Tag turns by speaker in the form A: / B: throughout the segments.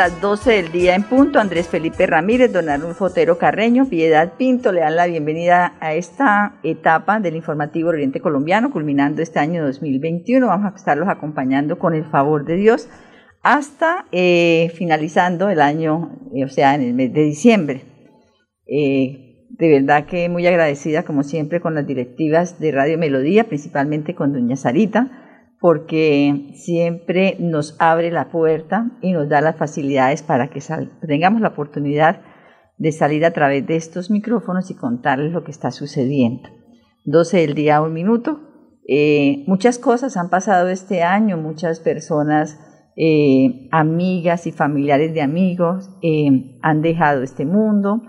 A: Las 12 del día en punto. Andrés Felipe Ramírez, don Arnulfo Fotero Carreño, Piedad Pinto le dan la bienvenida a esta etapa del informativo Oriente Colombiano, culminando este año 2021. Vamos a estarlos acompañando con el favor de Dios hasta eh, finalizando el año, eh, o sea, en el mes de diciembre. Eh, de verdad que muy agradecida, como siempre, con las directivas de Radio Melodía, principalmente con doña Sarita porque siempre nos abre la puerta y nos da las facilidades para que tengamos la oportunidad de salir a través de estos micrófonos y contarles lo que está sucediendo. 12 del día, un minuto. Eh, muchas cosas han pasado este año, muchas personas, eh, amigas y familiares de amigos eh, han dejado este mundo.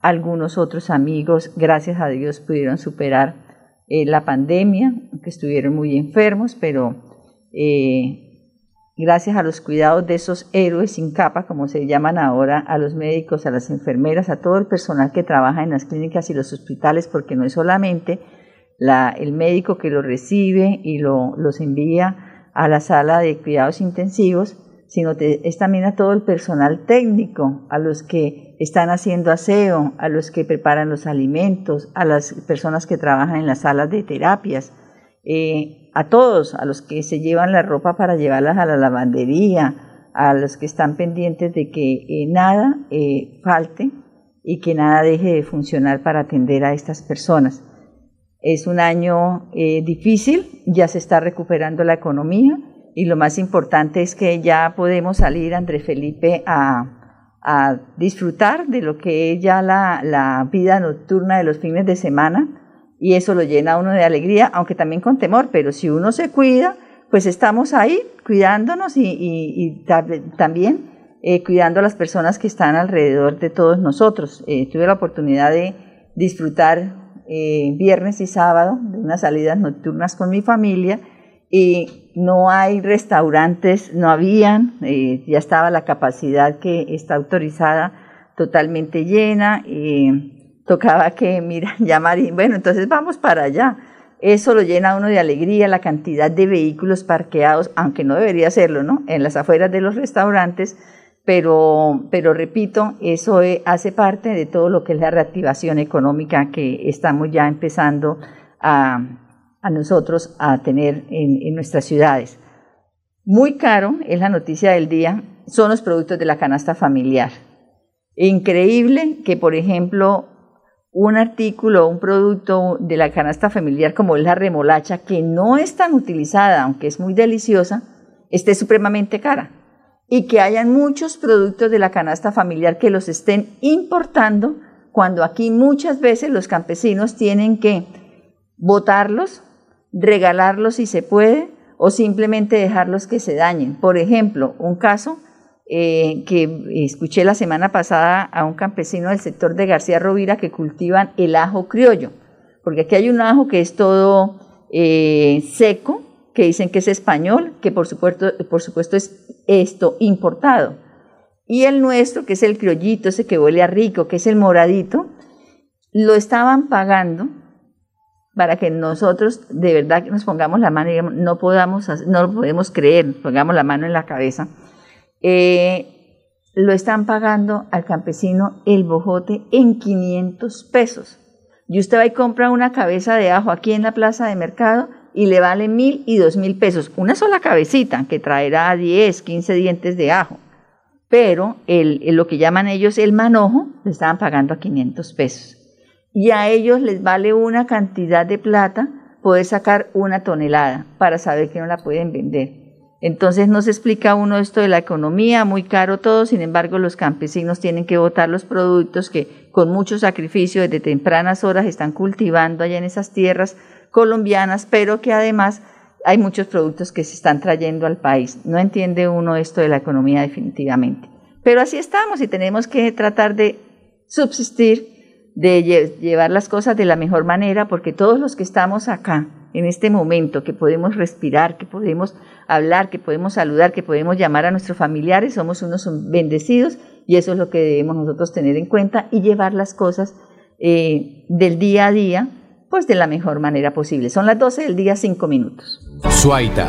A: Algunos otros amigos, gracias a Dios, pudieron superar eh, la pandemia, que estuvieron muy enfermos, pero eh, gracias a los cuidados de esos héroes sin capa, como se llaman ahora, a los médicos, a las enfermeras, a todo el personal que trabaja en las clínicas y los hospitales, porque no es solamente el médico que los recibe y los envía a la sala de cuidados intensivos, sino es también a todo el personal técnico, a los que están haciendo aseo, a los que preparan los alimentos, a las personas que trabajan en las salas de terapias, eh, a todos, a los que se llevan la ropa para llevarlas a la lavandería, a los que están pendientes de que eh, nada eh, falte y que nada deje de funcionar para atender a estas personas. Es un año difícil, ya se está recuperando la economía, y lo más importante es que ya podemos salir, Andrés Felipe, a, disfrutar de lo que es ya la, vida nocturna de los fines de semana y eso lo llena a uno de alegría, aunque también con temor, pero si uno se cuida, pues estamos ahí cuidándonos y, también eh, cuidando a las personas que están alrededor de todos nosotros. Eh, tuve la oportunidad de disfrutar eh, viernes y sábado de unas salidas nocturnas con mi familia y no hay restaurantes, no habían, eh, ya estaba la capacidad que está autorizada totalmente llena, y tocaba que, mira, llamar y bueno, entonces vamos para allá. Eso lo llena uno de alegría, la cantidad de vehículos parqueados, aunque no debería serlo, ¿no? En las afueras de los restaurantes, pero, pero repito, eso eh, hace parte de todo lo que es la reactivación económica que estamos ya empezando a, a nosotros a tener en, nuestras ciudades. Muy caro, es la noticia del día, son los productos de la canasta familiar. Increíble que, por ejemplo, un artículo, un producto de la canasta familiar como es la remolacha, que no es tan utilizada, aunque es muy deliciosa, esté supremamente cara. Y que hayan muchos productos de la canasta familiar que los estén importando, cuando aquí muchas veces los campesinos tienen que botarlos regalarlos si se puede o simplemente dejarlos que se dañen. Por ejemplo, un caso eh, que escuché la semana pasada a un campesino del sector de García Rovira que cultivan el ajo criollo, porque aquí hay un ajo que es todo eh, seco, que dicen que es español, que por supuesto, por supuesto es esto importado. Y el nuestro, que es el criollito, ese que huele a rico, que es el moradito, lo estaban pagando para que nosotros de verdad nos pongamos la mano y no podamos, no podemos creer, pongamos la mano en la cabeza. Eh, lo están pagando al campesino el bojote en 500 pesos. Y usted va y compra una cabeza de ajo aquí en la plaza de mercado y le vale mil y dos mil pesos. Una sola cabecita que traerá 10, 15 dientes de ajo. Pero el, lo que llaman ellos el manojo, le estaban pagando a 500 pesos y a ellos les vale una cantidad de plata poder sacar una tonelada para saber que no la pueden vender. Entonces nos explica uno esto de la economía, muy caro todo, sin embargo los campesinos tienen que botar los productos que con mucho sacrificio desde tempranas horas están cultivando allá en esas tierras colombianas, pero que además hay muchos productos que se están trayendo al país. No entiende uno esto de la economía definitivamente. Pero así estamos y tenemos que tratar de subsistir, de llevar las cosas de la mejor manera, porque todos los que estamos acá, en este momento, que podemos respirar, que podemos hablar, que podemos saludar, que podemos llamar a nuestros familiares, somos unos bendecidos y eso es lo que debemos nosotros tener en cuenta y llevar las cosas eh, del día a día, pues de la mejor manera posible. Son las 12 del día, 5 minutos.
B: Suaita.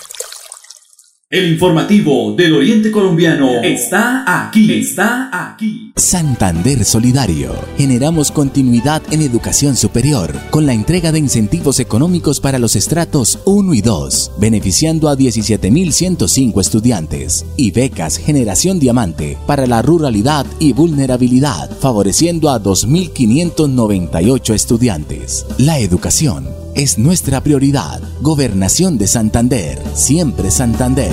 C: El informativo del Oriente Colombiano está aquí, está aquí.
D: Santander Solidario. Generamos continuidad en educación superior con la entrega de incentivos económicos para los estratos 1 y 2, beneficiando a 17.105 estudiantes y becas Generación Diamante para la ruralidad y vulnerabilidad, favoreciendo a 2.598 estudiantes. La educación es nuestra prioridad. Gobernación de Santander, siempre Santander.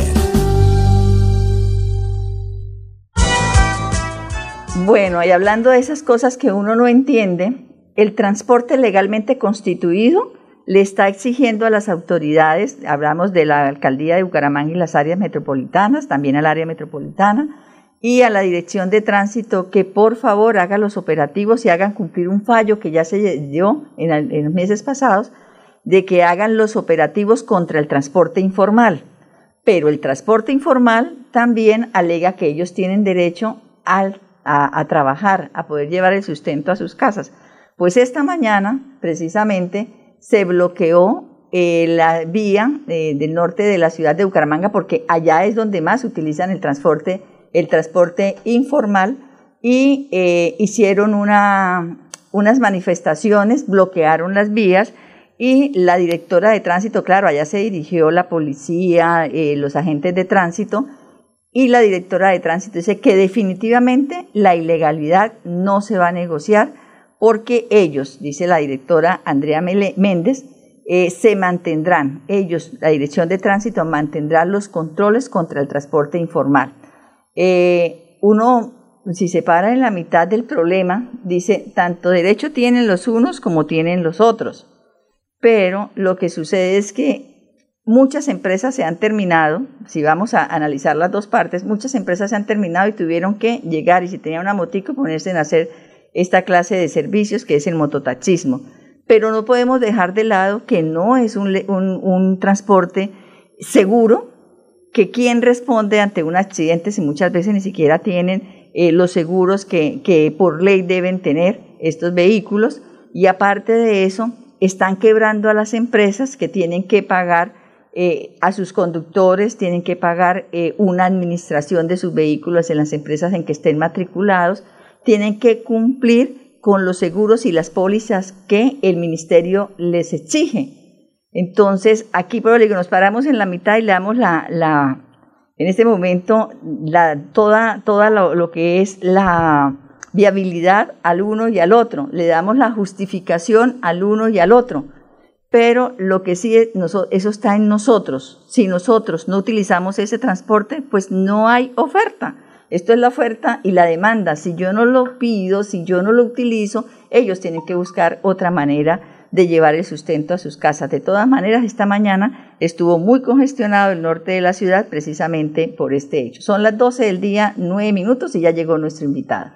A: Bueno, y hablando de esas cosas que uno no entiende, el transporte legalmente constituido le está exigiendo a las autoridades, hablamos de la alcaldía de Bucaramanga y las áreas metropolitanas, también al área metropolitana, y a la Dirección de Tránsito que por favor haga los operativos y hagan cumplir un fallo que ya se dio en, los meses pasados de que hagan los operativos contra el transporte informal. Pero el transporte informal también alega que ellos tienen derecho a, trabajar, a poder llevar el sustento a sus casas. Pues esta mañana, precisamente, se bloqueó eh, la vía eh, del norte de la ciudad de Bucaramanga porque allá es donde más utilizan el transporte, el transporte informal y eh, hicieron unas manifestaciones, bloquearon las vías y la directora de tránsito, claro, allá se dirigió la policía, eh, los agentes de tránsito, y la directora de tránsito dice que definitivamente la ilegalidad no se va a negociar porque ellos, dice la directora Andrea Méndez, eh, se mantendrán, ellos, la dirección de tránsito, mantendrá los controles contra el transporte informal. Eh, uno, si se para en la mitad del problema, dice, tanto derecho tienen los unos como tienen los otros pero lo que sucede es que muchas empresas se han terminado, si vamos a analizar las dos partes, muchas empresas se han terminado y tuvieron que llegar y si tenían una motico ponerse en hacer esta clase de servicios que es el mototaxismo. Pero no podemos dejar de lado que no es un, transporte seguro, que quien responde ante un accidente si muchas veces ni siquiera tienen eh, los seguros que, que por ley deben tener estos vehículos y aparte de eso, están quebrando a las empresas que tienen que pagar eh, a sus conductores, tienen que pagar eh, una administración de sus vehículos en las empresas en que estén matriculados, tienen que cumplir con los seguros y las pólizas que el ministerio les exige. Entonces, aquí por digo, nos paramos en la mitad y le damos la, en este momento, la, toda, toda lo que es la viabilidad al uno y al otro, le damos la justificación al uno y al otro. Pero lo que sí, es, eso está en nosotros. Si nosotros no utilizamos ese transporte, pues no hay oferta. Esto es la oferta y la demanda. Si yo no lo pido, si yo no lo utilizo, ellos tienen que buscar otra manera de llevar el sustento a sus casas. De todas maneras, esta mañana estuvo muy congestionado el norte de la ciudad precisamente por este hecho. Son las 12 del día, 9 minutos y ya llegó nuestro invitado.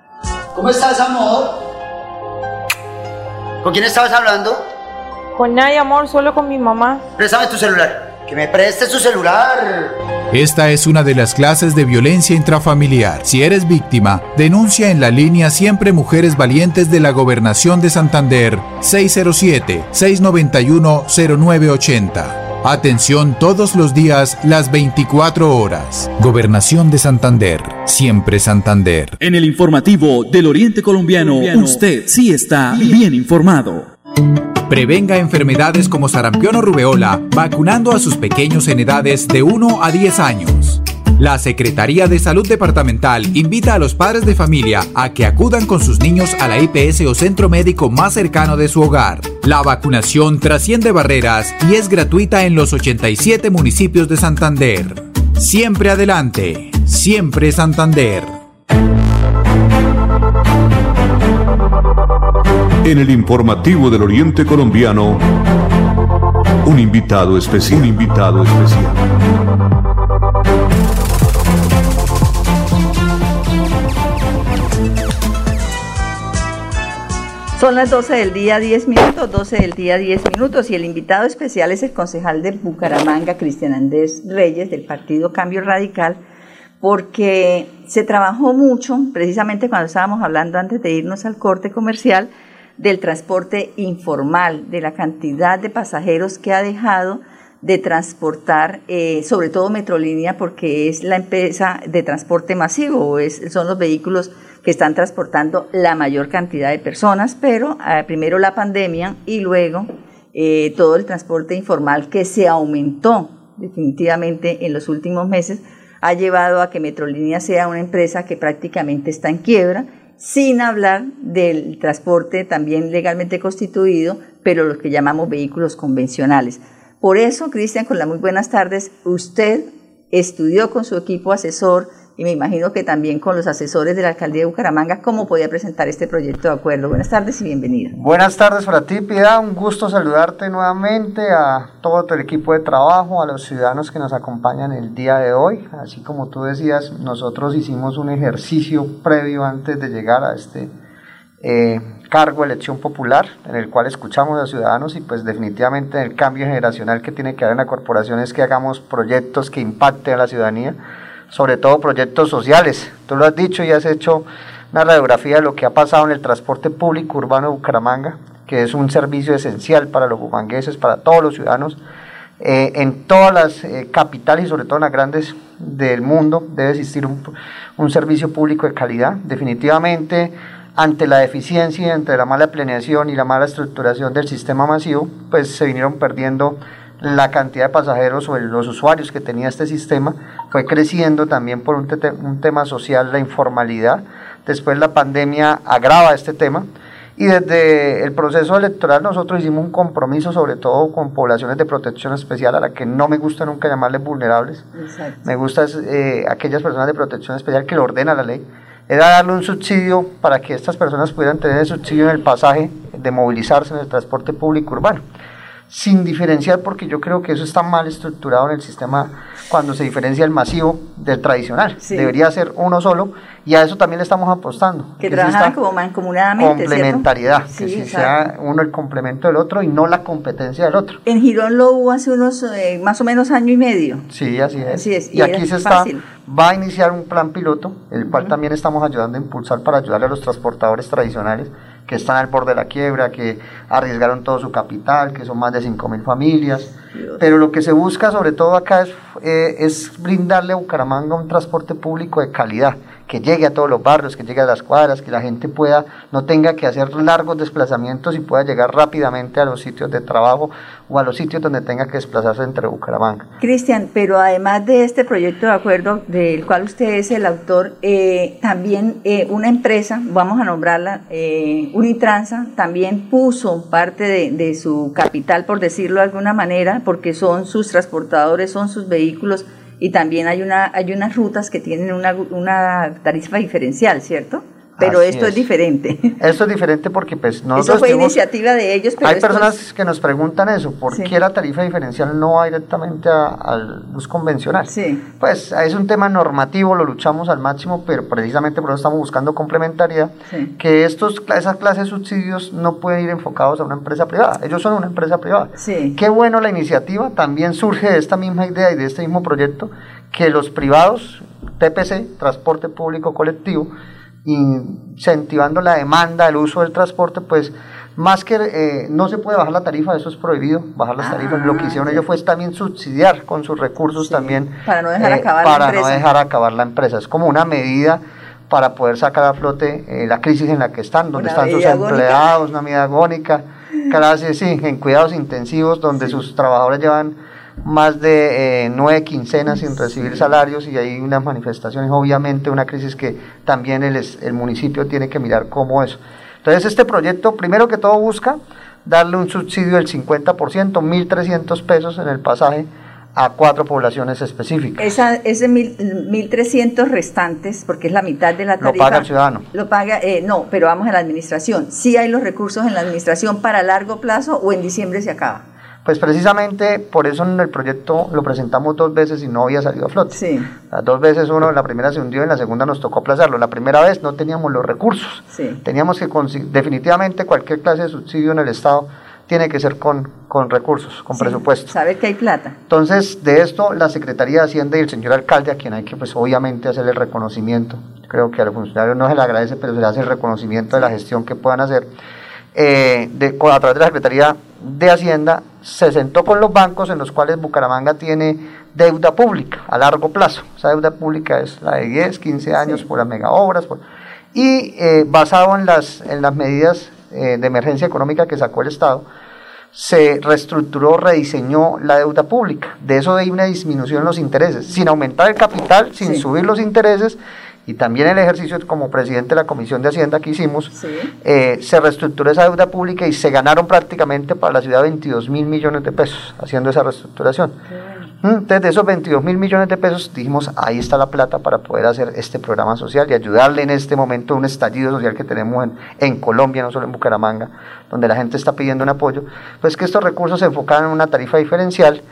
E: ¿Cómo estás, amor? ¿Con quién estabas hablando?
F: Con nadie, amor, solo con mi mamá.
E: Préstame tu celular. Que me prestes tu celular.
B: Esta es una de las clases de violencia intrafamiliar. Si eres víctima, denuncia en la línea Siempre Mujeres Valientes de la Gobernación de Santander 607-691-0980. Atención todos los días, las 24 horas. Gobernación de Santander, siempre Santander.
C: En el informativo del Oriente Colombiano, usted sí está bien informado.
B: Prevenga enfermedades como sarampión o rubeola vacunando a sus pequeños en edades de 1 a 10 años. La Secretaría de Salud Departamental invita a los padres de familia a que acudan con sus niños a la IPS o centro médico más cercano de su hogar. La vacunación trasciende barreras y es gratuita en los 87 municipios de Santander. Siempre adelante, siempre Santander.
G: En el informativo del Oriente Colombiano, un invitado especial. Un invitado especial.
A: Son las 12 del día 10 minutos, 12 del día 10 minutos y el invitado especial es el concejal de Bucaramanga, Cristian Andrés Reyes, del Partido Cambio Radical, porque se trabajó mucho, precisamente cuando estábamos hablando antes de irnos al corte comercial, del transporte informal, de la cantidad de pasajeros que ha dejado de transportar, eh, sobre todo Metrolínea, porque es la empresa de transporte masivo, es, son los vehículos que están transportando la mayor cantidad de personas, pero eh, primero la pandemia y luego eh, todo el transporte informal que se aumentó definitivamente en los últimos meses, ha llevado a que Metrolínea sea una empresa que prácticamente está en quiebra, sin hablar del transporte también legalmente constituido, pero los que llamamos vehículos convencionales. Por eso, Cristian, con las muy buenas tardes, usted estudió con su equipo asesor y me imagino que también con los asesores de la alcaldía de Bucaramanga, cómo podía presentar este proyecto de acuerdo. Buenas tardes y bienvenida.
H: Buenas tardes para ti, Piedad. Un gusto saludarte nuevamente a todo tu equipo de trabajo, a los ciudadanos que nos acompañan el día de hoy. Así como tú decías, nosotros hicimos un ejercicio previo antes de llegar a este eh, cargo elección popular, en el cual escuchamos a ciudadanos y pues definitivamente el cambio generacional que tiene que haber en la corporación es que hagamos proyectos que impacten a la ciudadanía sobre todo proyectos sociales. Tú lo has dicho y has hecho una radiografía de lo que ha pasado en el transporte público urbano de Bucaramanga, que es un servicio esencial para los bumangueses, para todos los ciudadanos. Eh, en todas las eh, capitales y sobre todo en las grandes del mundo debe existir un, servicio público de calidad. Definitivamente, ante la deficiencia, ante la mala planeación y la mala estructuración del sistema masivo, pues se vinieron perdiendo la cantidad de pasajeros o los usuarios que tenía este sistema fue creciendo también por un, un, tema social, la informalidad. Después la pandemia agrava este tema y desde el proceso electoral nosotros hicimos un compromiso sobre todo con poblaciones de protección especial a la que no me gusta nunca llamarles vulnerables. Me gusta eh, aquellas personas de protección especial que lo ordena la ley. Era darle un subsidio para que estas personas pudieran tener el subsidio en el pasaje de movilizarse en el transporte público urbano sin diferenciar, porque yo creo que eso está mal estructurado en el sistema cuando se diferencia el masivo del tradicional. Debería ser uno solo y a eso también le estamos apostando.
A: Que, trabajan como mancomunadamente.
H: Complementariedad, que si sea uno el complemento del otro y no la competencia del otro.
A: En Girón lo hubo hace unos eh, más o menos año y medio.
H: Sí, así es. Y, aquí se está, va a iniciar un plan piloto, el cual también estamos ayudando a impulsar para ayudarle a los transportadores tradicionales que están al borde de la quiebra, que arriesgaron todo su capital, que son más de 5.000 familias. Pero lo que se busca sobre todo acá es, eh, es brindarle a Bucaramanga un transporte público de calidad que llegue a todos los barrios, que llegue a las cuadras, que la gente pueda, no tenga que hacer largos desplazamientos y pueda llegar rápidamente a los sitios de trabajo o a los sitios donde tenga que desplazarse entre Bucaramanga.
A: Cristian, pero además de este proyecto de acuerdo del cual usted es el autor, eh, también eh, una empresa, vamos a nombrarla, eh, Unitransa, también puso parte de, de su capital, por decirlo de alguna manera, porque son sus transportadores, son sus vehículos y también hay, una, hay unas rutas que tienen una, una tarifa diferencial, ¿cierto? Pero esto es. diferente.
H: Esto es diferente porque pues
A: no Eso fue iniciativa de ellos.
H: Pero hay personas que nos preguntan eso, ¿por qué la tarifa diferencial no va directamente al bus convencional?
A: Sí.
H: Pues es un tema normativo, lo luchamos al máximo, pero precisamente por eso estamos buscando complementariedad, que estos, esas clases de subsidios no pueden ir enfocados a una empresa privada, ellos son una empresa privada.
A: Sí.
H: Qué bueno la iniciativa, también surge de esta misma idea y de este mismo proyecto, que los privados, TPC, Transporte Público Colectivo, incentivando la demanda, el uso del transporte, pues más que eh, no se puede bajar la tarifa, eso es prohibido, bajar las tarifas. lo que hicieron ellos fue también subsidiar con sus recursos también
A: para no dejar eh, acabar
H: para
A: la empresa.
H: no dejar acabar la empresa. Es como una medida para poder sacar a flote eh, la crisis en la que están, donde están sus empleados, una medida agónica, casi sí, en cuidados intensivos, donde sus trabajadores llevan más de eh, nueve quincenas sin recibir salarios y hay unas manifestaciones, obviamente una crisis que también el, el municipio tiene que mirar cómo eso. Entonces este proyecto, primero que todo, busca darle un subsidio del 50%, 1.300 pesos en el pasaje a cuatro poblaciones específicas.
A: Esa, ese 1.300 restantes, porque es la mitad de la tarifa.
H: Lo paga el ciudadano.
A: Lo paga, eh, no, pero vamos a la administración. ¿Sí hay los recursos en la administración para largo plazo o en diciembre se acaba?
H: Pues precisamente por eso en el proyecto lo presentamos dos veces y no había salido a flote.
A: Sí.
H: Las dos veces uno, la primera se hundió y en la segunda nos tocó aplazarlo. La primera vez no teníamos los recursos.
A: Sí.
H: Teníamos que, definitivamente cualquier clase de subsidio en el Estado tiene que ser con, con recursos, con presupuesto.
A: Saber que hay plata.
H: Entonces, de esto, la Secretaría de Hacienda y el señor alcalde, a quien hay que, pues, obviamente, hacer el reconocimiento, creo que a los funcionarios no se le agradece, pero se le hace el reconocimiento de la gestión que puedan hacer, eh, de, a través de la Secretaría de Hacienda, se sentó con los bancos en los cuales Bucaramanga tiene deuda pública a largo plazo. Esa deuda pública es la de 10, 15 años por las mega obras. y eh, basado en las, en las medidas eh, de emergencia económica que sacó el Estado, se reestructuró, rediseñó la deuda pública. De eso hay una disminución en los intereses, sin aumentar el capital, sin subir los intereses. Y también el ejercicio como presidente de la Comisión de Hacienda que hicimos, eh, se reestructuró esa deuda pública y se ganaron prácticamente para la ciudad 22 mil millones de pesos haciendo esa reestructuración. Entonces, de esos 22 mil millones de pesos, dijimos, ahí está la plata para poder hacer este programa social y ayudarle en este momento a un estallido social que tenemos en, en, Colombia, no solo en Bucaramanga, donde la gente está pidiendo un apoyo, pues que estos recursos se enfocaran en una tarifa diferencial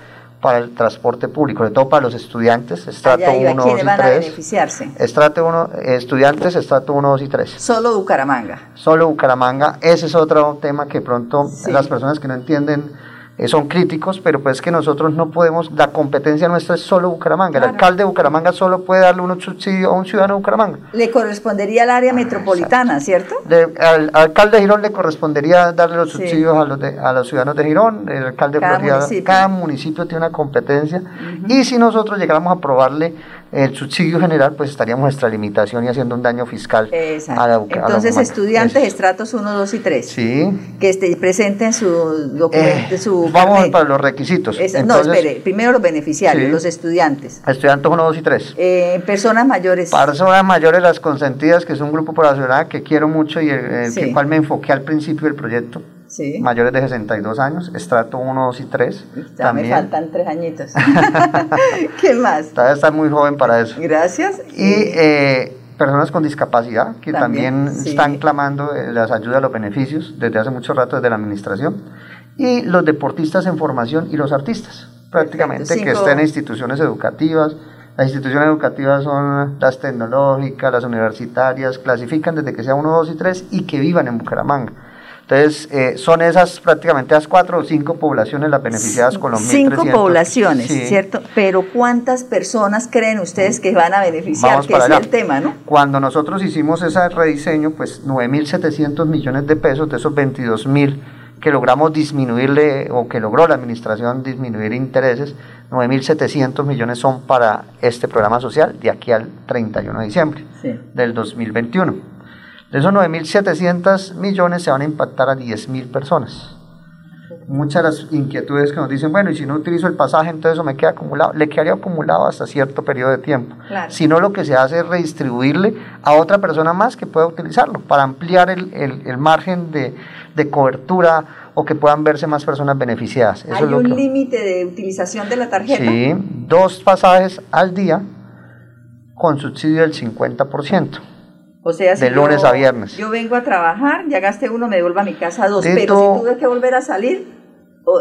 H: para el transporte público, sobre todo para los estudiantes, estrato 1, 2 y 3.
A: van a beneficiarse?
H: Estrato 1, estudiantes, estrato 1, 2 y 3.
A: Solo Bucaramanga.
H: Solo Bucaramanga, ese es otro tema que pronto las personas que no entienden son críticos, pero pues que nosotros no podemos, la competencia nuestra es solo Bucaramanga. El alcalde de Bucaramanga solo puede darle un subsidio a un ciudadano de Bucaramanga.
A: Le correspondería al área metropolitana, ¿cierto?
H: al, alcalde de Girón le correspondería darle los subsidios a, los a los ciudadanos de Girón, el alcalde
A: cada
H: de
A: municipio.
H: cada municipio tiene una competencia, y si nosotros llegáramos a aprobarle el subsidio general, pues estaríamos extralimitación y haciendo un daño fiscal.
A: Exacto. A la, Entonces, estudiantes, estratos 1, 2 y 3.
H: Sí.
A: Que este, presenten su documento,
H: Eh,
A: su
H: vamos
A: carnet.
H: para los requisitos.
A: No, espere, primero los beneficiarios,
H: Sí.
A: los estudiantes.
H: Estudiantes 1, 2 y 3.
A: Eh, personas mayores.
H: Personas mayores, las consentidas, que es un grupo poblacional que quiero mucho y el, el
A: Sí.
H: que cual me enfoqué al principio del proyecto.
A: Sí.
H: Mayores de 62 años, estrato 1, 2 y 3.
A: Ya me faltan tres añitos. ¿Qué más?
H: Todavía está muy joven para eso.
A: Gracias.
H: Y eh, personas con discapacidad que también,
A: También, sí.
H: están clamando eh, las ayudas, los beneficios desde hace mucho rato desde la administración. Y los deportistas en formación y los artistas, prácticamente, que estén en instituciones educativas. Las instituciones educativas son las tecnológicas, las universitarias, clasifican desde que sea 1, 2 y 3 y que vivan en Bucaramanga. Entonces, eh, son esas prácticamente las cuatro o cinco poblaciones las beneficiadas con los
A: Cinco
H: 1.300.
A: poblaciones,
H: Sí.
A: ¿cierto? Pero ¿cuántas personas creen ustedes que van a beneficiar?
H: Vamos
A: que
H: para
A: es
H: allá.
A: el tema, ¿no?
H: Cuando nosotros hicimos ese rediseño, pues 9.700 millones de pesos de esos 22.000 que logramos disminuirle o que logró la administración disminuir intereses, 9.700 millones son para este programa social de aquí al 31 de diciembre
A: Sí.
H: del 2021. De esos 9.700 millones se van a impactar a 10.000 personas. Muchas de las inquietudes que nos dicen, bueno, y si no utilizo el pasaje, entonces eso me queda acumulado. Le quedaría acumulado hasta cierto periodo de tiempo.
A: Claro.
H: Si no, lo que se hace es redistribuirle a otra persona más que pueda utilizarlo para ampliar el, el- el margen de, de cobertura o que puedan verse más personas beneficiadas. Eso
A: ¿Hay
H: es lo
A: un
H: que-
A: límite de utilización de la tarjeta?
H: Sí, dos pasajes al día con subsidio del 50%.
A: O sea, si
H: De lunes
A: yo-
H: a viernes.
A: Yo vengo a trabajar, ya gasté uno, me devuelvo a mi casa dos. Pero si tuve que volver a salir,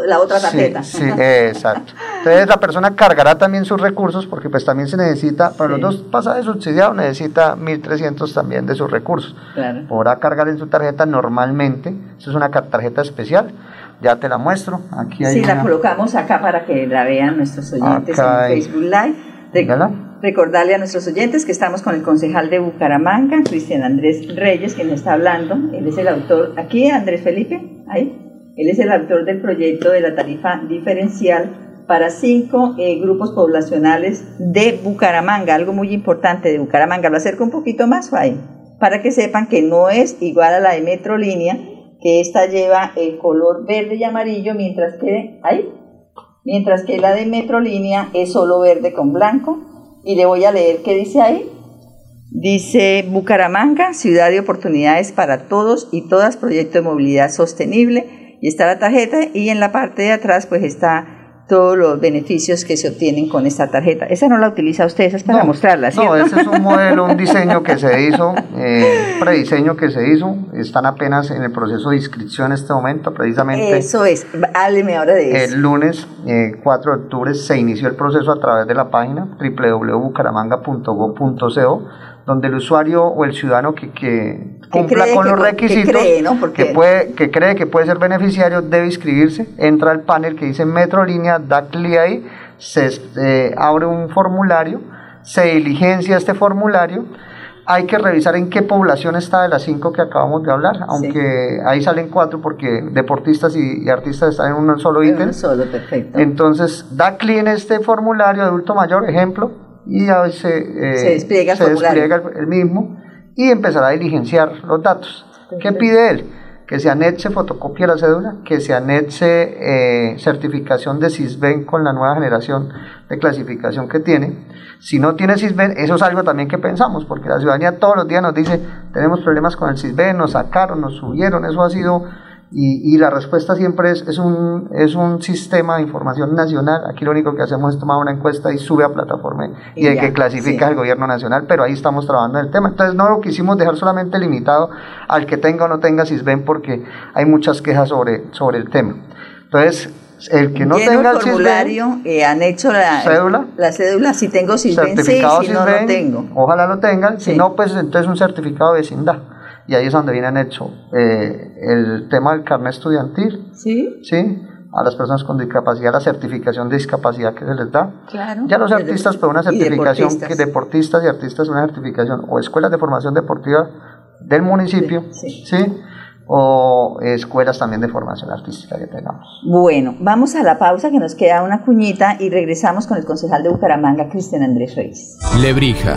A: la otra tarjeta.
H: Sí, sí, exacto. Entonces la persona cargará también sus recursos porque pues también se necesita, para
A: Sí.
H: los dos pasajes subsidiados necesita 1.300 también de sus recursos.
A: Claro.
H: Podrá cargar en su tarjeta normalmente, eso es una tarjeta especial, ya te la muestro, aquí hay
A: Sí, la colocamos acá para que la vean nuestros oyentes
H: Acá
A: en
H: hay.
A: Facebook Live.
H: Mírala.
A: Recordarle a nuestros oyentes que estamos con el concejal de Bucaramanga, Cristian Andrés Reyes, quien está hablando. Él es el autor, aquí Andrés Felipe, ahí. Él es el autor del proyecto de la tarifa diferencial para cinco eh, grupos poblacionales de Bucaramanga, algo muy importante de Bucaramanga. Lo acerco un poquito más ahí, para que sepan que no es igual a la de Metrolínea, que esta lleva el color verde y amarillo, mientras que mientras que la de Metrolínea es solo verde con blanco. Y le voy a leer qué dice ahí. Dice Bucaramanga, ciudad de oportunidades para todos y todas, proyecto de movilidad sostenible. Y está la tarjeta y en la parte de atrás pues está todos los beneficios que se obtienen con esta tarjeta. Esa no la utiliza usted, esa es para mostrarla,
H: ¿cierto? No, ese es un modelo, un diseño que se hizo, eh, prediseño que se hizo, están apenas en el proceso de inscripción en este momento, precisamente.
A: Eso es, hábleme ahora de
H: eso. El lunes 4 de octubre se inició el proceso a través de la página www.bucaramanga.go.co donde el usuario o el ciudadano que, que cumpla con los requisitos, que cree, ¿no? que, puede, que cree que puede ser beneficiario, debe inscribirse, entra al panel que dice Metrolínea, da clic ahí, se eh, abre un formulario, se diligencia este formulario, hay que revisar en qué población está de las cinco que acabamos de hablar, aunque ahí salen cuatro porque deportistas y, artistas están en un solo ítem.
A: solo, perfecto.
H: Entonces, da clic en este formulario adulto mayor, ejemplo, y a veces
A: eh, se despliega,
H: el, mismo y empezará a diligenciar los datos. ¿Qué pide él? Que se anexe fotocopia de la cédula, que se anexe eh, certificación de CISBEN con la nueva generación de clasificación que tiene. Si no tiene CISBEN, eso es algo también que pensamos, porque la ciudadanía todos los días nos dice, tenemos problemas con el CISBEN, nos sacaron, nos subieron, eso ha sido y, y, la respuesta siempre es, es, un, es un sistema de información nacional. Aquí lo único que hacemos es tomar una encuesta y sube a plataforma y, el que clasifica el gobierno nacional, pero ahí estamos trabajando en el tema. Entonces no lo quisimos dejar solamente limitado al que tenga o no tenga CISBEN porque hay muchas quejas sobre, sobre el tema. Entonces, el que no tenga el
A: formulario, eh, han hecho la cédula, la cédula, si tengo CISBEN, sí, si no, no tengo.
H: Ojalá lo tengan, si no, pues entonces un certificado de vecindad y ahí es donde vienen hecho eh, el tema del carnet estudiantil.
A: Sí.
H: Sí, a las personas con discapacidad, la certificación de discapacidad que se les da.
A: Claro.
H: Ya los artistas, pues una certificación, deportistas. que deportistas y artistas, una certificación, o escuelas de formación deportiva del municipio, sí. ¿sí? o escuelas también de formación artística que tengamos.
A: Bueno, vamos a la pausa que nos queda una cuñita y regresamos con el concejal de Bucaramanga, Cristian Andrés Reyes.
B: Lebrija.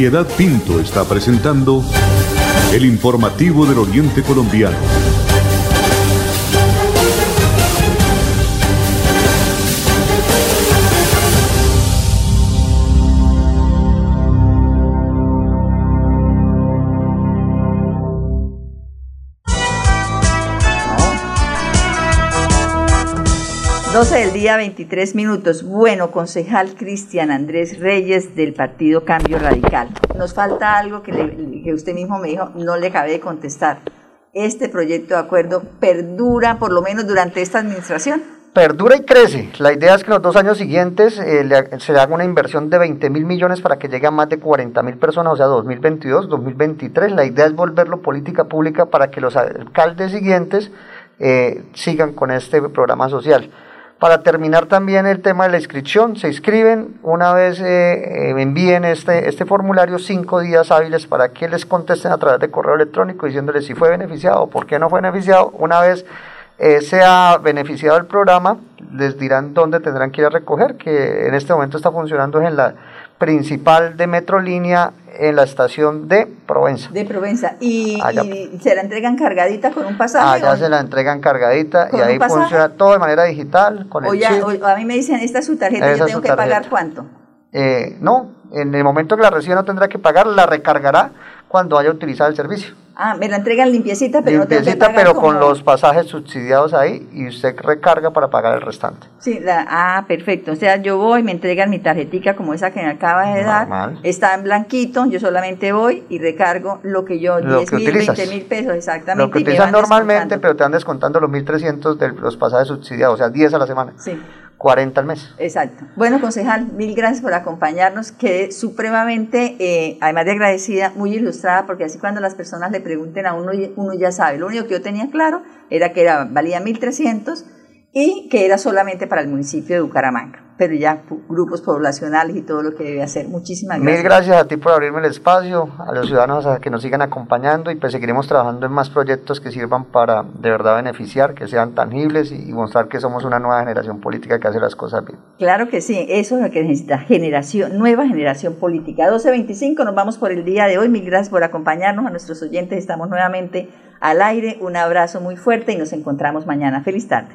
G: Piedad Pinto está presentando el informativo del Oriente Colombiano.
A: Del día, 23 minutos. Bueno, concejal Cristian Andrés Reyes del Partido Cambio Radical. Nos falta algo que, que usted mismo me dijo, no le acabé de contestar. ¿Este proyecto de acuerdo perdura por lo menos durante esta administración?
H: Perdura y crece. La idea es que los dos años siguientes eh, se haga una inversión de 20 mil millones para que llegue a más de 40 mil personas, o sea, 2022, 2023. La idea es volverlo política pública para que los alcaldes siguientes eh, sigan con este programa social. Para terminar también el tema de la inscripción, se inscriben, una vez eh, eh, envíen este, este formulario cinco días hábiles para que les contesten a través de correo electrónico diciéndoles si fue beneficiado o por qué no fue beneficiado. Una vez eh, sea beneficiado el programa, les dirán dónde tendrán que ir a recoger, que en este momento está funcionando en la principal de Metrolínea en la estación de Provenza.
A: De Provenza. ¿Y, se la entregan cargadita con un pasaje?
H: Allá se la entregan cargadita y ahí funciona todo de manera digital. Con
A: o, ya, a mí me dicen, esta es su tarjeta, yo tengo que pagar cuánto.
H: Eh, no, en el momento que la reciba no tendrá que pagar, la recargará cuando haya utilizado el servicio.
A: Ah, me la entregan limpiecita, pero
H: limpiecita, no pero con los pasajes subsidiados ahí y usted recarga para pagar el restante.
A: Sí, la, ah, perfecto. O sea, yo voy, me entregan mi tarjetica como esa que me acaba de dar. Está en blanquito, yo solamente voy y recargo lo que yo, 10 mil, 20 mil pesos exactamente.
H: Lo que normalmente, pero te van descontando los 1.300 de los pasajes subsidiados, o sea, 10 a la semana.
A: Sí.
H: 40 al mes.
A: Exacto. Bueno, concejal, mil gracias por acompañarnos. Quedé supremamente, eh, además de agradecida, muy ilustrada, porque así cuando las personas le pregunten a uno, uno ya sabe. Lo único que yo tenía claro era que era, valía 1.300 y que era solamente para el municipio de Bucaramanga pero ya grupos poblacionales y todo lo que debe hacer. Muchísimas gracias.
H: Mil gracias a ti por abrirme el espacio, a los ciudadanos a que nos sigan acompañando y pues seguiremos trabajando en más proyectos que sirvan para de verdad beneficiar, que sean tangibles y mostrar que somos una nueva generación política que hace las cosas bien.
A: Claro que sí, eso es lo que necesita, generación, nueva generación política. 12.25, nos vamos por el día de hoy. Mil gracias por acompañarnos a nuestros oyentes. Estamos nuevamente al aire. Un abrazo muy fuerte y nos encontramos mañana. Feliz tarde.